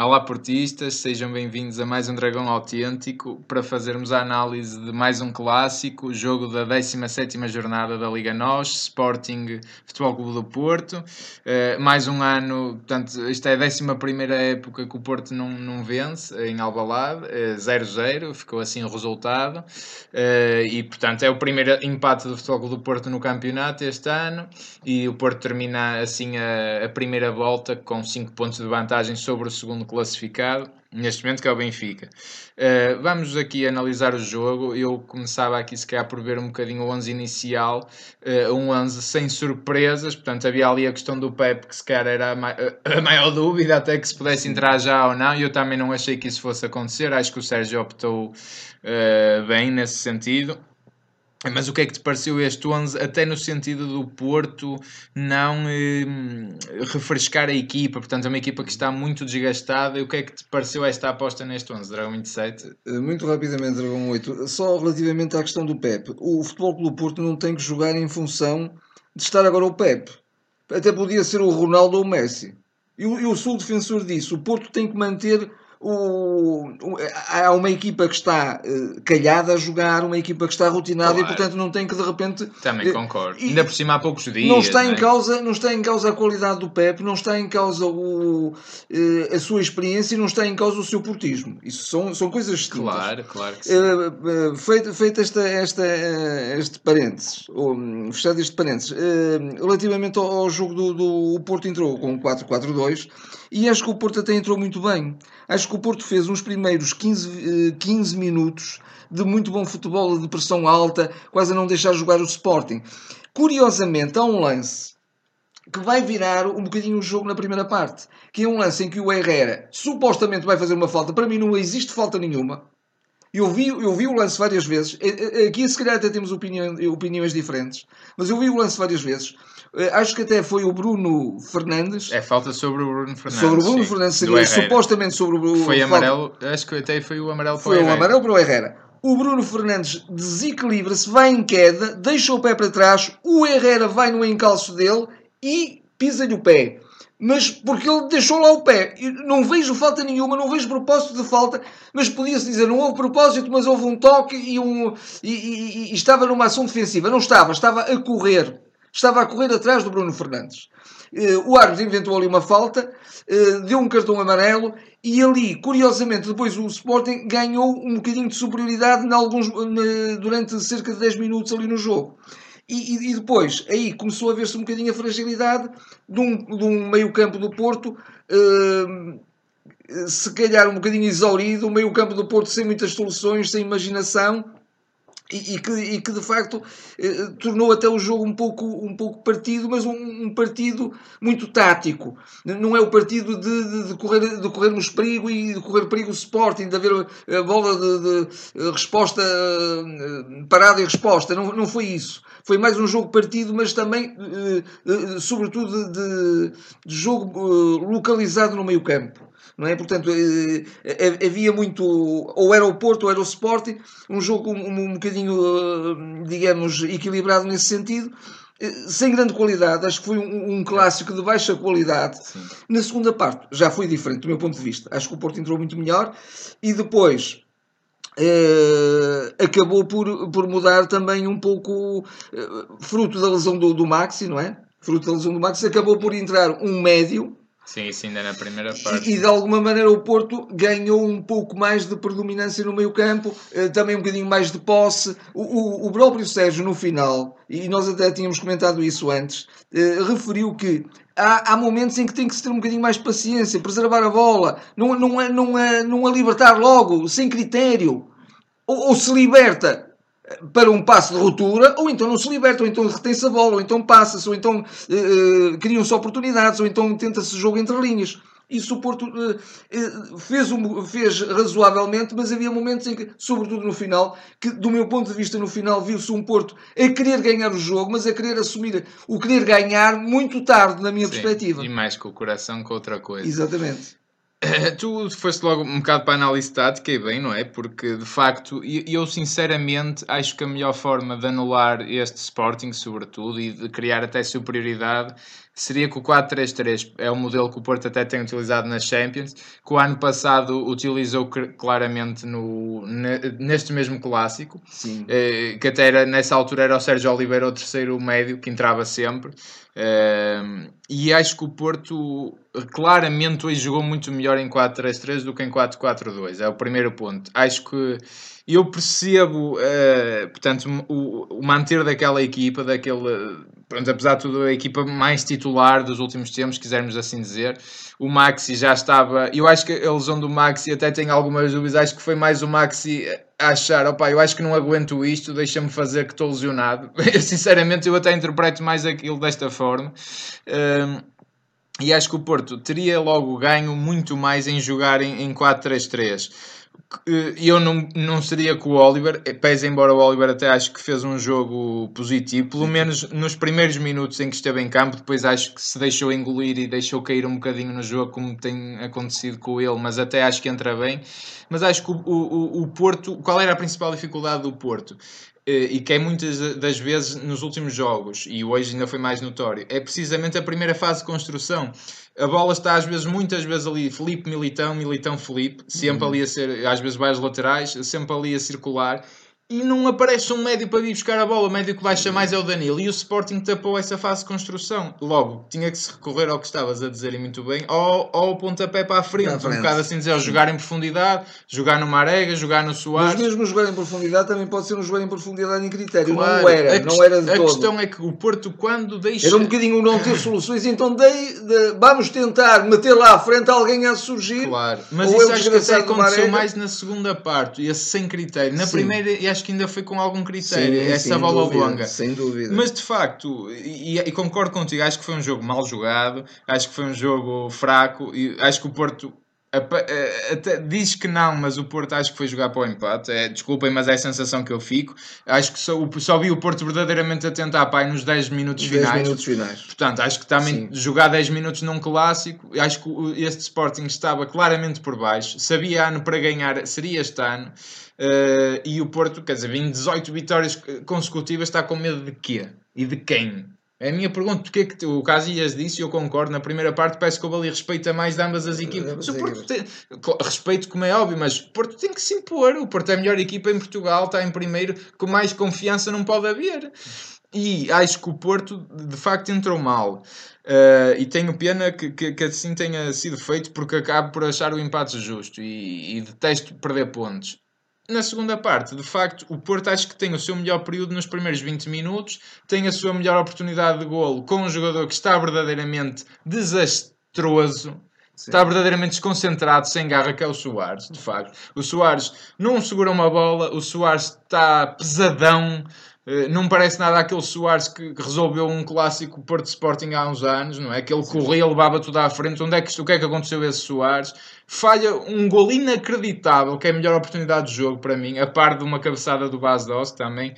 Olá portistas, sejam bem-vindos a mais um Dragão Autêntico para fazermos a análise de mais um clássico, jogo da 17ª jornada da Liga NOS, Sporting Futebol Clube do Porto. Uh, mais um ano, portanto, esta é a 11ª época que o Porto não, não vence em Albalade, 0-0, uh, ficou assim o resultado. Uh, e, portanto, é o primeiro empate do Futebol Clube do Porto no campeonato este ano e o Porto termina assim a, a primeira volta com 5 pontos de vantagem sobre o segundo classificado, neste momento que é o Benfica. Uh, vamos aqui analisar o jogo. Eu começava aqui se calhar por ver um bocadinho o 11 inicial, uh, um 11 sem surpresas, portanto havia ali a questão do Pep que se calhar era a, ma a maior dúvida até que se pudesse entrar já ou não, e eu também não achei que isso fosse acontecer, acho que o Sérgio optou uh, bem nesse sentido. Mas o que é que te pareceu este 11, até no sentido do Porto não eh, refrescar a equipa? Portanto, é uma equipa que está muito desgastada. E o que é que te pareceu esta aposta neste 11, Dragão 27? Eh, muito rapidamente, Dragão 8. Só relativamente à questão do Pep. O Futebol Clube Porto não tem que jogar em função de estar agora o Pep. Até podia ser o Ronaldo ou o Messi. Eu, eu sou o defensor disso. O Porto tem que manter o, o, há uma equipa que está uh, calhada a jogar, uma equipa que está rotinada claro. e portanto não tem que de repente. Também uh, concordo. Ainda por cima há poucos dias. Não está, não é? em causa, não está em causa a qualidade do Pep, não está em causa o, uh, a sua experiência e não está em causa o seu portismo. Isso são, são coisas distintas. Claro, claro que sim. feito feito esta, esta, este parênteses, ou, fechado este parênteses, relativamente ao, ao, jogo do, do o Porto entrou com 4-4-2 e acho que o Porto até entrou muito bem. Acho que o Porto fez uns primeiros 15, 15 eh, minutos de muito bom futebol, de pressão alta, quase a não deixar jogar o Sporting. Curiosamente, há um lance que vai virar um bocadinho o jogo na primeira parte, que é um lance em que o Herrera supostamente vai fazer uma falta. Para mim não existe falta nenhuma. Eu vi, eu vi o lance várias vezes. Eh, eh, aqui se calhar até temos opinião, opiniões diferentes, mas eu vi o lance várias vezes. Eh, acho que até foi o Bruno Fernandes. É falta sobre o Bruno Fernandes. Sobre o Bruno sim, Fernandes, seria supostamente sobre o Bruno Foi amarelo, acho que até foi o amarelo para o Foi o amarelo para o Herrera. O Bruno Fernandes desequilibra-se, vai em queda, deixa o pé para trás, o Herrera vai no encalço dele e pisa-lhe o pé. Mas porque ele deixou lá o pé. Não vejo falta nenhuma, não vejo propósito de falta, mas podia-se dizer, não houve propósito, mas houve um toque e, um, e, e, e estava numa ação defensiva. Não estava, estava a correr estava a correr atrás do Bruno Fernandes. Eh, o árbitro inventou ali uma falta, eh, deu um cartão amarelo e ali, curiosamente, depois o Sporting ganhou um bocadinho de superioridade em alguns, durante cerca de 10 minutos ali no jogo. E, e depois, aí começou a ver-se um bocadinho a fragilidade de um, de um meio-campo do Porto, uh, se calhar um bocadinho exaurido, o meio-campo do Porto sem muitas soluções, sem imaginação e, e, que, e que de facto eh, tornou até o jogo um pouco, um pouco partido, mas um, um partido muito tático. Não é o partido de, de, de, correr, de corrermos perigo e de correr perigo o Sporting, de haver a bola de, de resposta, eh, parada e resposta. Não, não foi isso. Foi mais um jogo partido, mas também, eh, eh sobretudo, de, de jogo eh, localizado no meio campo não é? Portanto, eh, eh, havia muito, ou era o Porto ou era o Sporting, um jogo um, um bocadinho, eh, digamos, equilibrado nesse sentido, sem grande qualidade, acho que foi um, um clássico de baixa qualidade. Sim. Na segunda parte já foi diferente, do meu ponto de vista. Acho que o Porto entrou muito melhor e depois acabou por, por mudar também um pouco, fruto da lesão do, do Maxi, não é? Fruto da lesão do Maxi, acabou por entrar um médio Sim, isso ainda na primeira parte. E, e, de alguma maneira o Porto ganhou um pouco mais de predominância no meio campo, eh, também um bocadinho mais de posse. O, o, o, próprio Sérgio no final, e nós até tínhamos comentado isso antes, eh, referiu que há, há, momentos em que tem que se ter um bocadinho mais de paciência, preservar a bola, não, não, é, não, é, não a libertar logo, sem critério. Ou, ou se liberta para um passo de ruptura, ou então não se liberta, ou então retém-se a bola, ou então passa-se, ou então uh, criam-se oportunidades, ou então tenta-se jogo entre linhas. Isso o Porto uh, fez, um, fez razoavelmente, mas havia momentos em que, sobretudo no final, que do meu ponto de vista no final viu-se um Porto a querer ganhar o jogo, mas a querer assumir o querer ganhar muito tarde, na minha Sim, perspectiva. E mais com o coração que outra coisa. Exatamente. Tu foste logo um bocado para a análise tática e bem, não é? Porque de facto, eu sinceramente acho que a melhor forma de anular este Sporting, sobretudo, e de criar até superioridade seria que o 4-3-3 é o modelo que o Porto até tem utilizado nas Champions, que o ano passado utilizou claramente no, neste mesmo clássico. Eh, que até era, nessa altura era o Sérgio Oliveira o terceiro médio, que entrava sempre. Uh, e acho que o Porto claramente hoje jogou muito melhor em 4-3-3 do que em 4-4-2. É o primeiro ponto. Acho que eu percebo, portanto, o, o, manter daquela equipa, daquele, pronto, apesar de tudo, a equipa mais titular dos últimos tempos, quisermos assim dizer. O Maxi já estava. Eu acho que a lesão do Maxi até tem algumas dúvidas. Acho que foi mais o Maxi a achar: opá, eu acho que não aguento isto, deixa-me fazer que estou lesionado. Sinceramente, eu até interpreto mais aquilo desta forma. Um, e acho que o Porto teria logo ganho muito mais em jogar em, em 4-3-3 eu não, não seria com o Oliver, pese embora o Oliver até acho que fez um jogo positivo, pelo menos nos primeiros minutos em que esteve em campo, depois acho que se deixou engolir e deixou cair um bocadinho no jogo, como tem acontecido com ele, mas até acho que entra bem. Mas acho que o, o, o Porto, qual era a principal dificuldade do Porto? Eh, e que é muitas das vezes nos últimos jogos, e hoje ainda foi mais notório, é precisamente a primeira fase de construção. A bola está às vezes, muitas vezes ali, Felipe Militão, Militão Felipe, sempre uhum. ali a ser, às vezes vários laterais, sempre ali a circular, e não aparece um médio para vir buscar a bola. O médio que baixa mais é o Danilo. E o Sporting tapou essa fase de construção. Logo, tinha que se recorrer ao que estavas a dizer e muito bem, ao, ao pontapé para a frente. frente. Um bocado assim dizer, jogar em profundidade, jogar no Marega, jogar no Soares. Mas mesmo jogar em profundidade também pode ser um jogar em profundidade em critério. Claro. Não era, a não era de A todo. questão é que o Porto, quando deixa. Era um bocadinho não ter soluções, então dei, de, vamos tentar meter lá à frente alguém a surgir. Claro, mas isso acho que até aconteceu mais na segunda parte, esse sem critério. Na Sim. primeira, e acho que ainda foi com algum critério, Sim, essa bola dúvida, longa. Sem dúvida. Mas de facto, e, e, concordo contigo, acho que foi um jogo mal jogado, acho que foi um jogo fraco, e acho que o Porto até diz que não, mas o Porto acho que foi jogar para o empate. É, desculpem, mas é a sensação que eu fico. Acho que só, só vi o Porto verdadeiramente a tentar pai nos 10 minutos 10 finais. minutos finais. Portanto, acho que também Sim. jogar 10 minutos num clássico, acho que este Sporting estava claramente por baixo. Sabia ano para ganhar, seria este ano. Uh, e o Porto, quer dizer, em 18 vitórias consecutivas, está com medo de quê? E de quem? É a minha pergunta, porque é que o Casillas disse, e eu concordo, na primeira parte parece que o Bali respeita mais de ambas as equipas. Mas o Porto tem, respeito como é óbvio, mas o Porto tem que se impor. O Porto é a melhor equipa em Portugal, está em primeiro, com mais confiança não pode haver. E acho que o Porto de facto entrou mal. Uh, e tenho pena que, que, que, assim tenha sido feito porque acabo por achar o empate justo e, e detesto perder pontos na segunda parte, de facto, o Porto acho que tem o seu melhor período nos primeiros 20 minutos, tem a sua melhor oportunidade de golo com um jogador que está verdadeiramente desastroso. Sim. Está verdadeiramente desconcentrado, sem garra, que é o Soares, de facto. O Soares não segura uma bola, o Soares está pesadão, eh, não parece nada aquele Soares que, resolveu um clássico Porto Sporting há uns anos, não é? Que ele corria, levava tudo à frente. Onde é que, o que é que aconteceu a esse Soares? Falha um gol inacreditável, que é a melhor oportunidade de jogo para mim, a par de uma cabeçada do Bas Doss também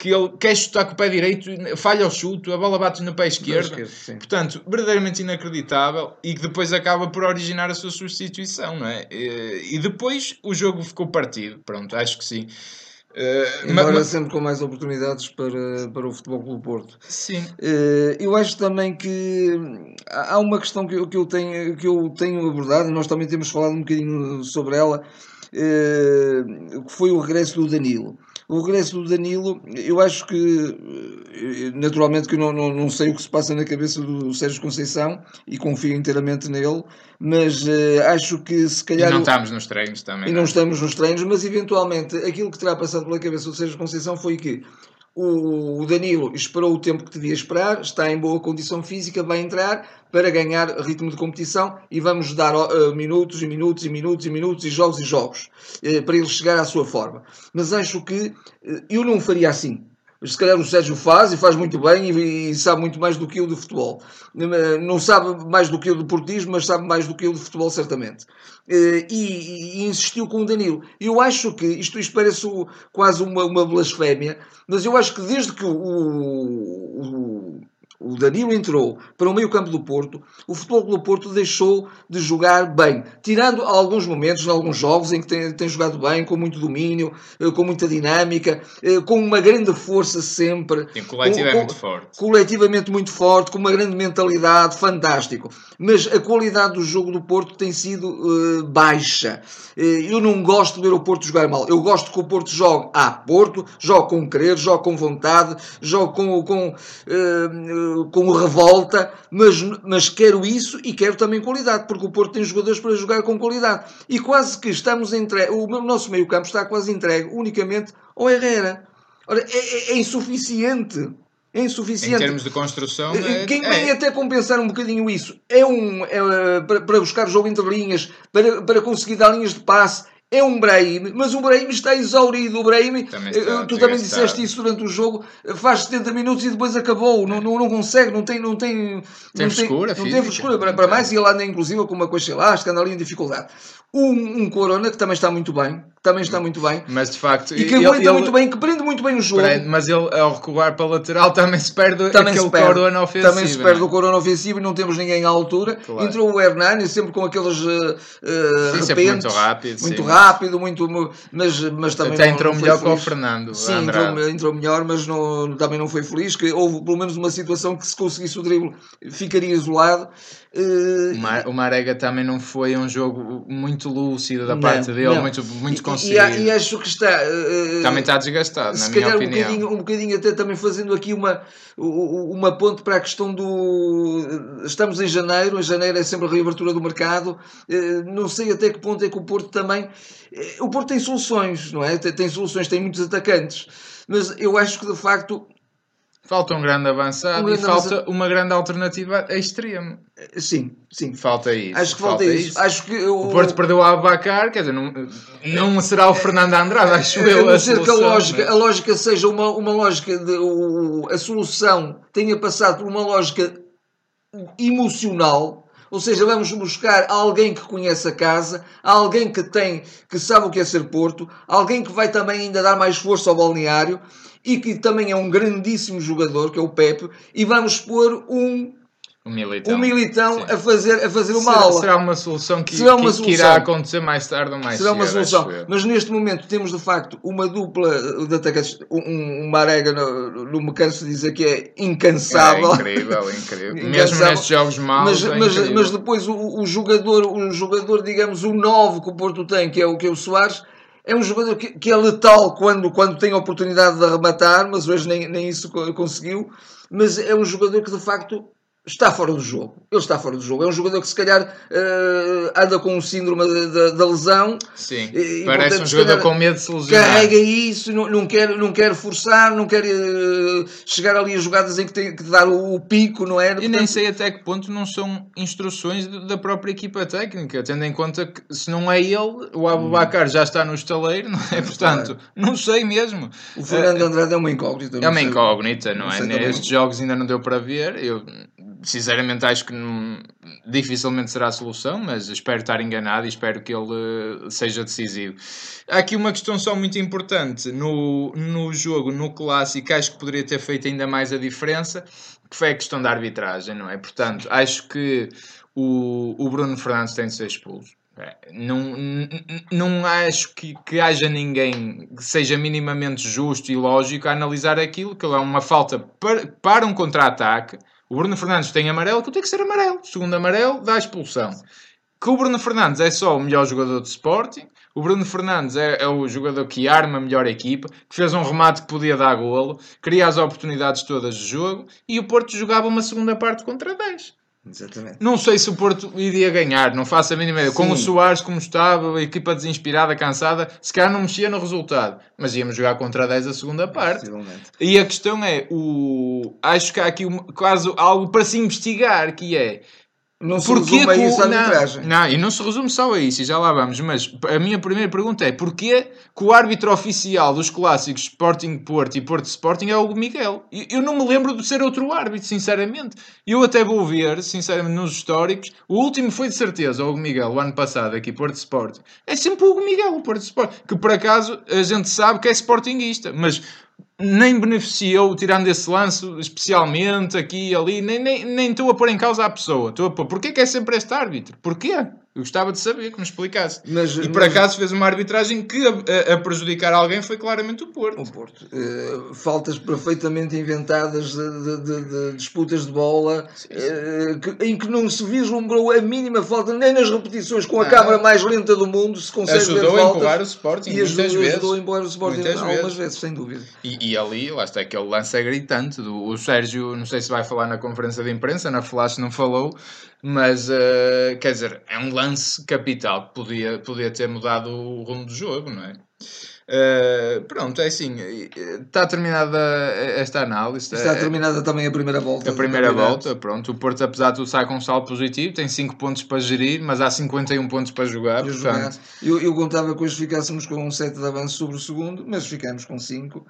que ele quer chutar com o pé direito, falha o chute, a bola bate no pé esquerdo. esquerdo Portanto, verdadeiramente inacreditável e que depois acaba por originar a sua substituição, não é? E depois o jogo ficou partido. Pronto, acho que sim. Uh, Embora mas, sempre com mais oportunidades para, para o Futebol Clube Porto. Sim. Uh, eu acho também que há uma questão que eu, que, eu tenho, que eu tenho abordado, e nós também temos falado um bocadinho sobre ela, uh, que foi o regresso do Danilo. O regresso do Danilo, eu acho que, eh, naturalmente, que eu não, não, não sei o que se passa na cabeça do Sérgio Conceição e confio inteiramente nele, mas uh, acho que se calhar. E não estamos nos treinos também. E não, não é? estamos nos treinos, mas eventualmente aquilo que terá passado pela cabeça do Sérgio Conceição foi que o Danilo esperou o tempo que devia esperar, está em boa condição física, vai entrar para ganhar ritmo de competição e vamos dar uh, minutos e minutos e minutos e minutos e jogos e jogos uh, para ele chegar à sua forma. Mas acho que uh, eu não faria assim se calhar o Sérgio faz e faz muito bem e, e, sabe muito mais do que eu de futebol. Não sabe mais do que eu de portismo, mas sabe mais do que eu de futebol, certamente. Eh, e, e, insistiu com o Danilo. Eu acho que isto, isto parece quase uma, uma blasfémia, mas eu acho que desde que o, o, o Danilo entrou para o meio campo do Porto, o Futebol do Porto deixou de jogar bem, tirando alguns momentos, em alguns jogos em que tem, tem jogado bem, com muito domínio, eh, com muita dinâmica, eh, com uma grande força sempre. Sim, coletivo é com, muito forte. Coletivamente muito forte, com uma grande mentalidade, fantástico. Mas a qualidade do jogo do Porto tem sido uh, baixa. Uh, eu não gosto de ver o Porto jogar mal. Eu gosto que o Porto jogue a Porto, jogue com querer, jogue com vontade, jogue com, com, uh, com revolta, mas, mas quero isso e quero também qualidade, porque o Porto tem jogadores para jogar com qualidade. E quase que estamos entregue, o nosso meio campo está quase entregue unicamente ao Herrera. Ora, é, é, é insuficiente. É insuficiente. Em termos de construção. É, Quem vem é. até compensar um bocadinho isso é um é, para, para buscar o jogo entre linhas, para, para conseguir dar linhas de passe, é um Brahim, mas o Brahim está exaurido. O Brahim, também está, tu também disseste isso durante o jogo, faz 70 minutos e depois acabou. Não, não, não consegue, não tem. Não tem, tem não frescura, tem, não tem frescura para, para mais e ele anda inclusive com uma coxa elástica, anda ali em dificuldade. Um, um, Corona que também está muito bem, também está muito bem. Mas de facto, e que aguenta ele, muito bem, que prende muito bem o jogo. Prende, mas ele ao recuar para a lateral também se perde também aquele se perde, Corona ofensivo. Também se perde é? o Corona ofensivo e não temos ninguém à altura. Claro. Entrou o Hernani sempre com aqueles uh, sim, repentes, muito rápido, muito sim. rápido, muito, mas, mas também até não, entrou não melhor que o Fernando. Sim, entrou, entrou, melhor, mas não, também não foi feliz. Que houve pelo menos uma situação que se conseguisse o drible ficaria isolado. Uh, o Marega também não foi um jogo muito lúcido da parte não, dele, não. muito, muito conseguido. E, e, acho que está. Uh, também está desgastado, se na calhar minha opinião. Um bocadinho, um bocadinho até também fazendo aqui uma, uma ponte para a questão do. Estamos em janeiro, em janeiro é sempre a reabertura do mercado. Uh, não sei até que ponto é que o Porto também. O Porto tem soluções, não é? Tem, tem soluções, tem muitos atacantes. Mas eu acho que de facto Falta um grande avançado um grande e falta uma grande alternativa a extremo. Sim, sim. Falta isso. Acho que falta, falta isso. isso. Acho que eu... O Porto perdeu o Abacar, quer dizer, não, não será o Fernando Andrade, acho eu. A não ser que a lógica, a lógica seja uma, uma lógica de. O, a solução tenha passado por uma lógica emocional. Ou seja, vamos buscar alguém que conhece a casa, alguém que tem, que sabe o que é ser Porto, alguém que vai também ainda dar mais força ao balneário e que também é um grandíssimo jogador, que é o Pepe, e vamos pôr um um militão, um militão a fazer, a fazer uma será, aula. Será uma solução que, será uma que, solução. que irá acontecer mais tarde ou mais Será uma cedo, solução. Mas neste momento temos de facto uma dupla de atacantes, um, um Marega, não, me canso de dizer que é incansável. É incrível, incrível. incansável. Mesmo nestes jogos maus. Mas, é mas, mas, depois o, o, jogador, o jogador, digamos, o novo que o Porto tem, que é o, que é o Soares é um jogador que, que, é letal quando, quando tem a oportunidade de arrematar, mas hoje nem, nem isso conseguiu. Mas é um jogador que de facto está fora do jogo. Ele está fora do jogo. É um jogador que se calhar uh, anda com o síndrome da, lesão. Sim. E, Parece portanto, um jogador com medo de se lesionar. Carrega isso, não, não, quer, não quer forçar, não quer uh, chegar ali a jogadas em que tem que dar o, o pico, não é? E nem sei até que ponto não são instruções da própria equipa técnica, tendo em conta que se não é ele, o Abubacar já está no estaleiro, não é? Portanto, não sei mesmo. O Fernando Andrade é uma incógnita. É uma incógnita, não, não é? Nestes jogos ainda não deu para ver. Eu sinceramente acho que não, dificilmente será a solução, mas espero estar enganado e espero que ele uh, seja decisivo. Há aqui uma questão só muito importante no, no jogo, no clássico, acho que poderia ter feito ainda mais a diferença, que foi a questão da arbitragem, não é? Portanto, acho que o, o Bruno Fernandes tem de ser expulso. É, não, não acho que, que haja ninguém que seja minimamente justo e lógico a analisar aquilo, que é uma falta para, para um contra-ataque o Bruno Fernandes tem amarelo, que tem que ser amarelo. Segundo amarelo, dá expulsão. Que o Bruno Fernandes é só o melhor jogador de Sporting. O Bruno Fernandes é, é, o jogador que arma a melhor equipa, que fez um remate que podia dar golo, cria as oportunidades todas de jogo e o Porto jogava uma segunda parte contra 10. Exatamente. Não sei se o Porto iria ganhar, não faço a mínima ideia. Com o Soares como estava, a equipa desinspirada, cansada, se calhar não mexia no resultado, mas íamos jogar contra 10 a segunda parte. E a questão é, o... acho que há aqui quase algo para se investigar, que é não se porquê resume a isso. Não, não, e não se resume só a isso, e já lá vamos. Mas a minha primeira pergunta é: porquê que o árbitro oficial dos clássicos Sporting Porto e Porto Sporting é o Miguel? Eu não me lembro de ser outro árbitro, sinceramente. Eu até vou ver, sinceramente, nos históricos. O último foi de certeza o Miguel, o ano passado, aqui, Porto Sporting. É sempre o Miguel, o Porto Sporting. Que por acaso a gente sabe que é sportinguista, mas nem beneficiou, tirando esse lance especialmente aqui e ali, nem, nem, nem estou a pôr em causa a pessoa. Estou a pôr, porquê que é sempre este árbitro? Porquê? Eu gostava de saber que me explicasse. Mas- e por mas- acaso fez uma arbitragem que a, a- a prejudicar alguém foi claramente o Porto. O Porto. Eh, faltas perfeitamente inventadas de, de- de- disputas de bola eh, que- em que não se vislumbrou a mínima falta, nem nas repetições com a Não. câmara mais lenta do mundo se consegue ver Ajudou a faltas. empurrar o Sporting e ajudou, vezes. ajudou a empurrar o Sporting Muitas algumas vezes. vezes, sem dúvida. E, e ali, lá está, aquele lance é gritante. Do, o Sérgio, não sei se vai falar na conferência de imprensa, na Flash não falou, mas eh, quer dizer, é um lance capital que podia, podia ter mudado o rumo do jogo, não é? Eh, pronto, é assim, eh, está terminada esta análise. Está terminada também a primeira volta. a primeira volta, pronto, o Porto apesar de tudo sai com um saldo positivo, tem 5 pontos para gerir, mas há 51 pontos para jogar, portanto, jogar. Eu, eu contava que hoje ficássemos com um 7 de avanço sobre o segundo, mas ficamos com 5.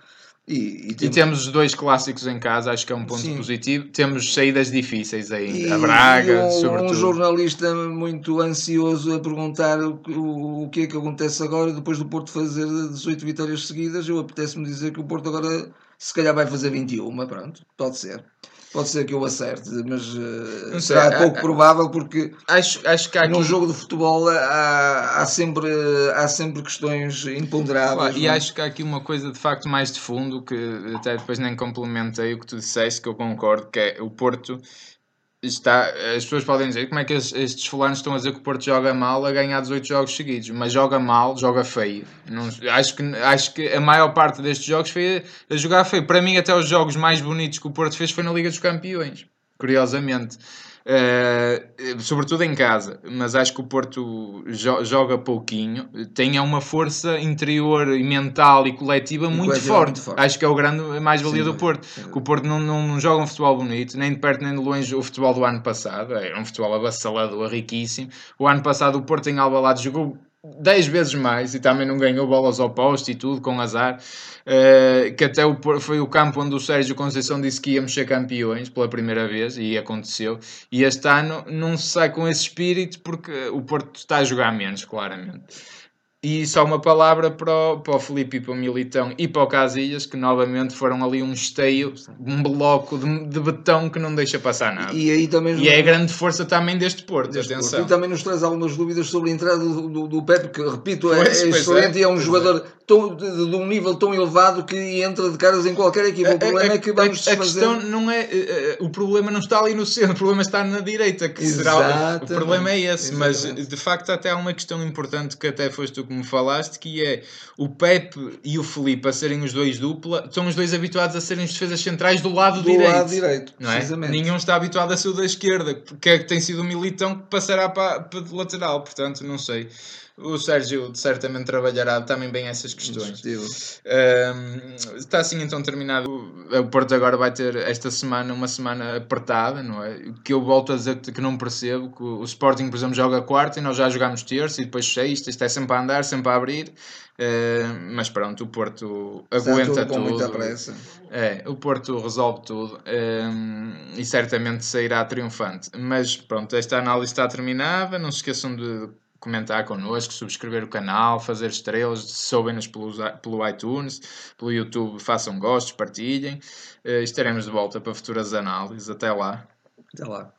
E, e E temos- temos os dois clássicos em casa, acho que é um ponto Sim. positivo. Temos saídas difíceis ainda. E- a Braga, um, sobretudo. um jornalista muito ansioso a perguntar o, que- o, o que é que acontece agora depois do Porto fazer 18 vitórias seguidas. Eu apetece-me dizer que o Porto agora se calhar vai fazer 21, pronto, pode ser. Pode ser que eu acerte, mas sei, será há- pouco há- provável porque Acho, acho que há aqui. num jogo de futebol há, há, sempre, há sempre questões imponderáveis. e não é? acho que há aqui uma coisa de facto mais de fundo que até depois nem complementei o que tu disseste, que eu concordo, que é o Porto está. As pessoas podem dizer como é que estes, fulanos estão a dizer que o Porto joga mal a ganhar 18 jogos seguidos, mas joga mal, joga feio. Não, acho, que, acho que a maior parte destes jogos foi a jogar feio. Para mim, até os jogos mais bonitos que o Porto fez foi na Liga dos Campeões, curiosamente. Eh, sobretudo em casa, mas acho que o Porto jo- joga pouquinho, tem é uma força interior e mental e coletiva muito, coletiva forte. muito forte. Acho que é o grande mais-valia do Porto. Que o Porto não, não, não joga um futebol bonito, nem de perto nem de longe o futebol do ano passado. Era um futebol avassalador, riquíssimo. O ano passado o Porto em Alvalade jogou 10 vezes mais e também não ganhou bolas ao poste e tudo, com azar. Eh, que até o, foi o campo onde o Sérgio Conceição disse que íamos ser campeões pela primeira vez e aconteceu. E este ano não se sai com esse espírito porque o Porto está a jogar menos, claramente. E só uma palavra para o, para o Felipe e para o Militão e para o Casilhas, que novamente foram ali um esteio, um bloco de, de betão que não deixa passar nada. E, E aí também é a grande força também deste Porto, Deste atenção. Porto. E também nos traz algumas dúvidas sobre a entrada do, do, do Pepe, que repito, é, Pois, é excelente é, e é um pois jogador tão, de, de um nível tão elevado que entra de caras em qualquer equipa. O problema é, que vamos a, a desfazer. questão não é. eh, eh, o problema não está ali no centro, o problema está na direita. Que será, o problema é esse. Mas Exatamente. de facto, até há uma questão importante que até foste tu que me falaste, que é o Pepe e o Felipe a serem os dois dupla, são os dois habituados a serem os defesas centrais do lado do direito. lado direito, Não é? precisamente. Nenhum está habituado a ser o da esquerda, porque é que tem sido o militão que passará para, para o lateral, portanto, não sei. O Sérgio certamente trabalhará também bem essas questões. Um, está assim então terminado. O Porto agora vai ter esta semana uma semana apertada, não é? Que eu volto a dizer que não percebo. Que o Sporting, por exemplo, joga quarta e nós já jogamos terça e depois sexta. Isto é sempre a andar, sempre a abrir. Uh, mas pronto, o Porto Está aguenta tudo com muita pressa. É, o Porto resolve tudo e certamente sairá triunfante. Mas pronto, esta análise está terminada. Não se esqueçam de comentar connosco, subscrever o canal, fazer estrelas, se souberem-nos pelo, pelo iTunes, pelo YouTube, façam gostos, partilhem. Uh, estaremos de volta para futuras análises. Até lá. Até lá.